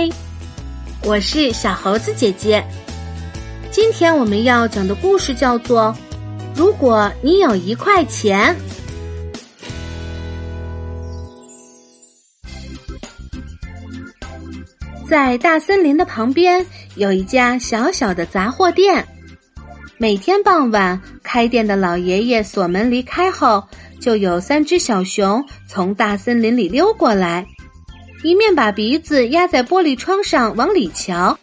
嗨，我是小猴子姐姐。今天我们要讲的故事叫做《如果你有一块钱》。在大森林的旁边有一家小小的杂货店。每天傍晚，开店的老爷爷锁门离开后，就有三只小熊从大森林里溜过来。一面把鼻子压在玻璃窗上往里瞧，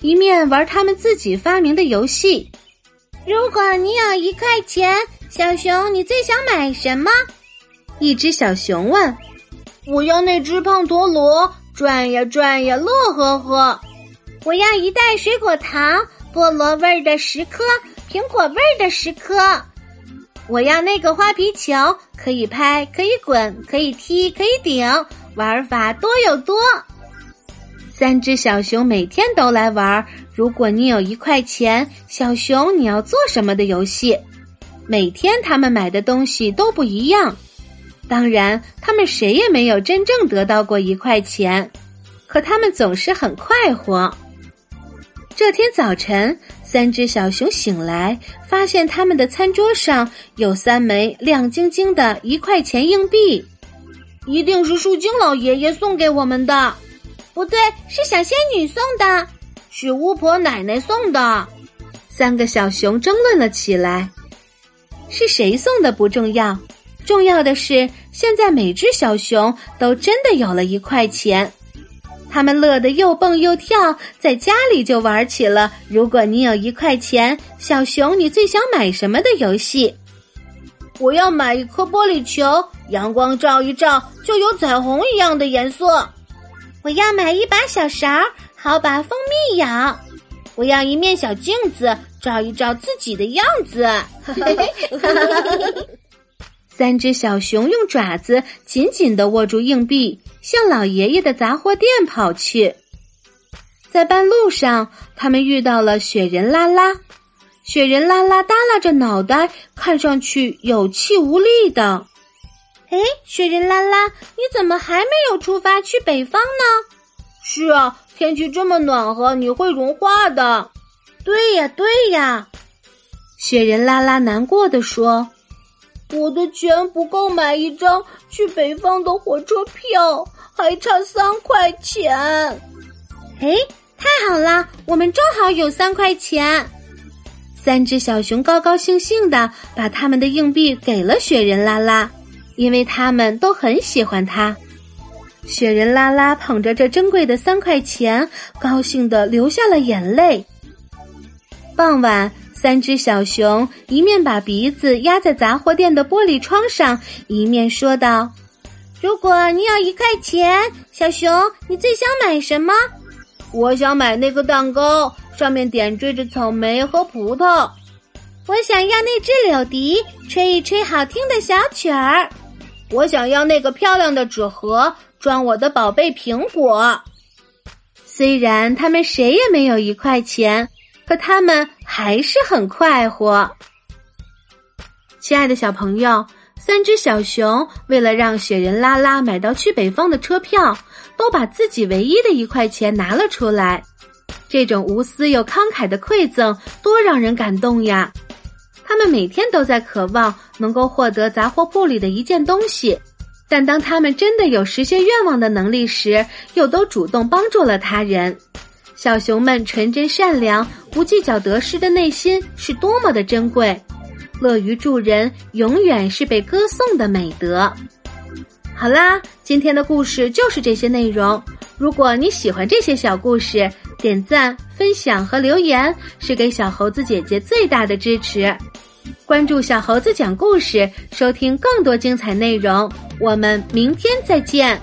一面玩他们自己发明的游戏。如果你有一块钱，小熊，你最想买什么？一只小熊问。我要那只胖陀螺，转呀转呀，乐呵呵。我要一袋水果糖，菠萝味儿的十颗，苹果味儿的十颗。我要那个花皮球，可以拍，可以滚，可以踢，可以顶。玩法多又多，三只小熊每天都来玩。如果你有一块钱，小熊你要做什么的游戏？每天他们买的东西都不一样，当然他们谁也没有真正得到过一块钱，可他们总是很快活。这天早晨，三只小熊醒来，发现他们的餐桌上有三枚亮晶晶的一块钱硬币。一定是树精老爷爷送给我们的，不对，是小仙女送的，是巫婆奶奶送的。三个小熊争论了起来，是谁送的不重要，重要的是现在每只小熊都真的有了一块钱，他们乐得又蹦又跳，在家里就玩起了。如果你有一块钱，小熊你最想买什么的游戏？我要买一颗玻璃球，阳光照一照就有彩虹一样的颜色。我要买一把小勺，好把蜂蜜舀。我要一面小镜子，照一照自己的样子。三只小熊用爪子紧紧的握住硬币，向老爷爷的杂货店跑去。在半路上，他们遇到了雪人拉拉。雪人拉拉耷拉着脑袋，看上去有气无力的。哎，雪人拉拉，你怎么还没有出发去北方呢？是啊，天气这么暖和，你会融化的。对呀，对呀。雪人拉拉难过的说：“我的钱不够买一张去北方的火车票，还差三块钱。”哎，太好了，我们正好有三块钱。三只小熊高高兴兴的把他们的硬币给了雪人拉拉，因为他们都很喜欢它。雪人拉拉捧着这珍贵的三块钱，高兴的流下了眼泪。傍晚，三只小熊一面把鼻子压在杂货店的玻璃窗上，一面说道：“如果你有一块钱，小熊，你最想买什么？”我想买那个蛋糕，上面点缀着草莓和葡萄。我想要那只柳笛，吹一吹好听的小曲儿。我想要那个漂亮的纸盒，装我的宝贝苹果。虽然他们谁也没有一块钱，可他们还是很快活。亲爱的小朋友。三只小熊为了让雪人拉拉买到去北方的车票，都把自己唯一的一块钱拿了出来。这种无私又慷慨的馈赠，多让人感动呀！他们每天都在渴望能够获得杂货铺里的一件东西，但当他们真的有实现愿望的能力时，又都主动帮助了他人。小熊们纯真善良、不计较得失的内心是多么的珍贵！乐于助人，永远是被歌颂的美德。好啦，今天的故事就是这些内容。如果你喜欢这些小故事，点赞、分享和留言是给小猴子姐姐最大的支持。关注小猴子讲故事，收听更多精彩内容。我们明天再见。